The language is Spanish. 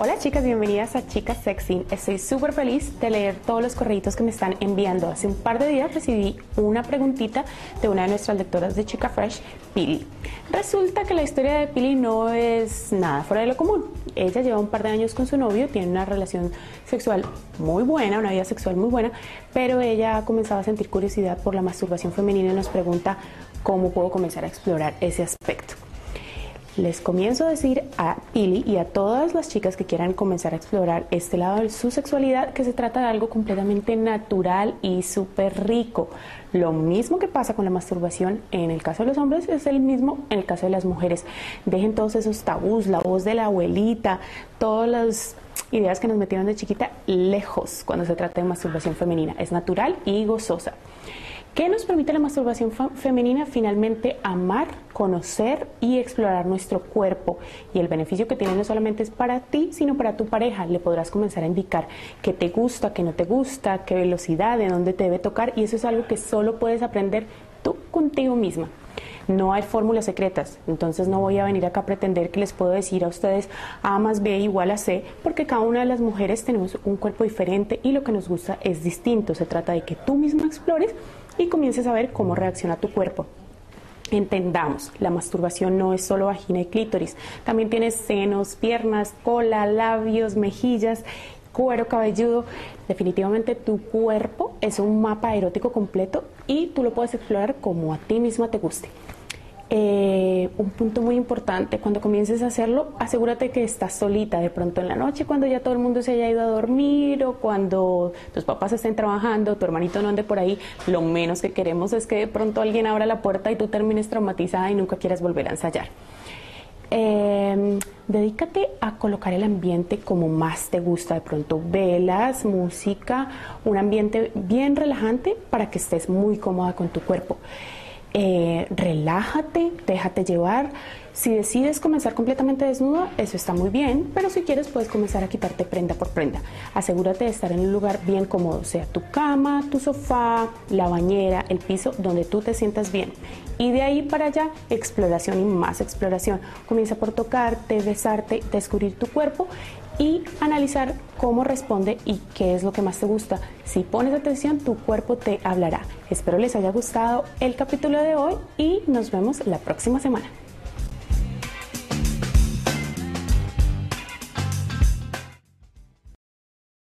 Hola chicas, bienvenidas a Chicas Sexy. Estoy súper feliz de leer todos los correitos que me están enviando. Hace un par de días recibí una preguntita de una de nuestras lectoras de Chica Fresh, Pili. Resulta que la historia de Pili no es nada fuera de lo común. Ella lleva un par de años con su novio, tiene una relación sexual muy buena, una vida sexual muy buena, pero ella ha comenzado a sentir curiosidad por la masturbación femenina y nos pregunta cómo puedo comenzar a explorar ese aspecto. Les comienzo a decir a Pili y a todas las chicas que quieran comenzar a explorar este lado de su sexualidad que se trata de algo completamente natural y súper rico. Lo mismo que pasa con la masturbación en el caso de los hombres es el mismo en el caso de las mujeres. Dejen todos esos tabús, la voz de la abuelita, todas las ideas que nos metieron de chiquita lejos cuando se trata de masturbación femenina. Es natural y gozosa. ¿Qué nos permite la masturbación femenina? Finalmente amar, conocer y explorar nuestro cuerpo. Y el beneficio que tiene no solamente es para ti, sino para tu pareja. Le podrás comenzar a indicar qué te gusta, qué no te gusta, qué velocidad, de dónde te debe tocar. Y eso es algo que solo puedes aprender tú contigo misma. No hay fórmulas secretas, entonces no voy a venir acá a pretender que les puedo decir a ustedes A más B igual a C, porque cada una de las mujeres tenemos un cuerpo diferente y lo que nos gusta es distinto. Se trata de que tú misma explores y comiences a ver cómo reacciona tu cuerpo. Entendamos, la masturbación no es solo vagina y clítoris, también tienes senos, piernas, cola, labios, mejillas, cuero cabelludo. Definitivamente tu cuerpo es un mapa erótico completo y tú lo puedes explorar como a ti misma te guste. Eh, un punto muy importante, cuando comiences a hacerlo, asegúrate que estás solita de pronto en la noche, cuando ya todo el mundo se haya ido a dormir o cuando tus papás estén trabajando, tu hermanito no ande por ahí, lo menos que queremos es que de pronto alguien abra la puerta y tú termines traumatizada y nunca quieras volver a ensayar. Em, dedícate a colocar el ambiente como más te gusta, de pronto velas, música, un ambiente bien relajante para que estés muy cómoda con tu cuerpo. Eh, relájate, déjate llevar. Si decides comenzar completamente desnuda, eso está muy bien, pero si quieres puedes comenzar a quitarte prenda por prenda. Asegúrate de estar en un lugar bien cómodo, sea tu cama, tu sofá, la bañera, el piso, donde tú te sientas bien. Y de ahí para allá, exploración y más exploración. Comienza por tocarte, besarte, descubrir tu cuerpo y analizar cómo responde y qué es lo que más te gusta. Si pones atención, tu cuerpo te hablará. Espero les haya gustado el capítulo de hoy y nos vemos la próxima semana.